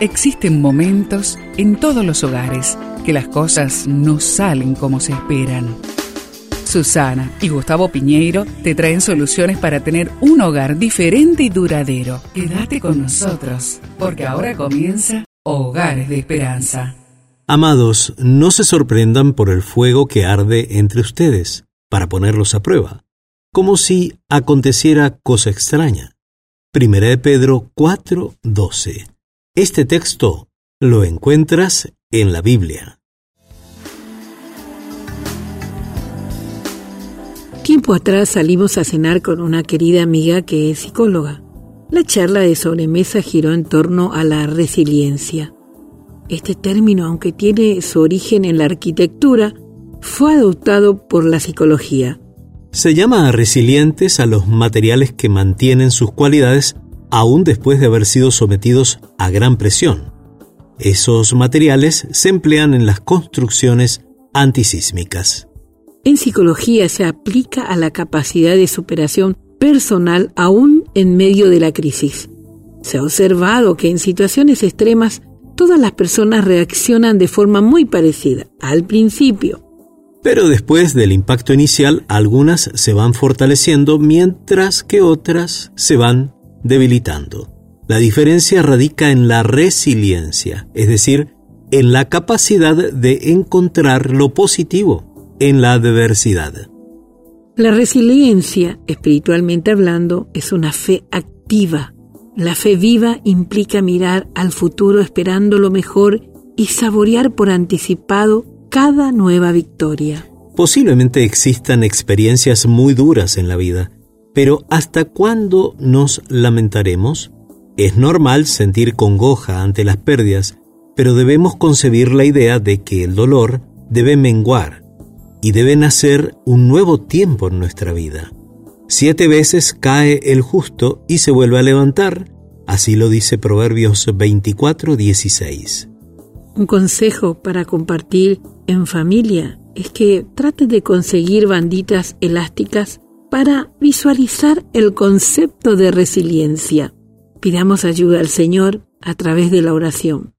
Existen momentos en todos los hogares que las cosas no salen como se esperan. Susana y Gustavo Piñeiro te traen soluciones para tener un hogar diferente y duradero. Quédate con nosotros, porque ahora comienza Hogares de Esperanza. Amados, no se sorprendan por el fuego que arde entre ustedes, para ponerlos a prueba, como si aconteciera cosa extraña. Primera de Pedro 4:12. Este texto lo encuentras en la Biblia. Tiempo atrás salimos a cenar con una querida amiga que es psicóloga. La charla de sobremesa giró en torno a la resiliencia. Este término, aunque tiene su origen en la arquitectura, fue adoptado por la psicología. Se llama resilientes a los materiales que mantienen sus cualidades aún después de haber sido sometidos a gran presión. Esos materiales se emplean en las construcciones antisísmicas. En psicología se aplica a la capacidad de superación personal aún en medio de la crisis. Se ha observado que en situaciones extremas todas las personas reaccionan de forma muy parecida al principio. Pero después del impacto inicial, algunas se van fortaleciendo mientras que otras se van debilitando. La diferencia radica en la resiliencia, es decir, en la capacidad de encontrar lo positivo en la adversidad. La resiliencia, espiritualmente hablando, es una fe activa. La fe viva implica mirar al futuro esperando lo mejor y saborear por anticipado cada nueva victoria. Posiblemente existan experiencias muy duras en la vida, pero ¿hasta cuándo nos lamentaremos? Es normal sentir congoja ante las pérdidas, pero debemos concebir la idea de que el dolor debe menguar y debe nacer un nuevo tiempo en nuestra vida. Siete veces cae el justo y se vuelve a levantar, así lo dice Proverbios 24, 16. Un consejo para compartir en familia es que trate de conseguir banditas elásticas para visualizar el concepto de resiliencia. Pidamos ayuda al Señor a través de la oración.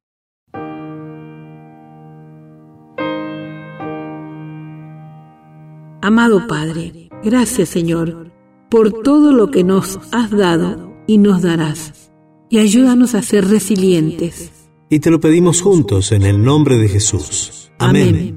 Amado Padre, gracias Señor por todo lo que nos has dado y nos darás. Y ayúdanos a ser resilientes. Y te lo pedimos juntos en el nombre de Jesús. Amén.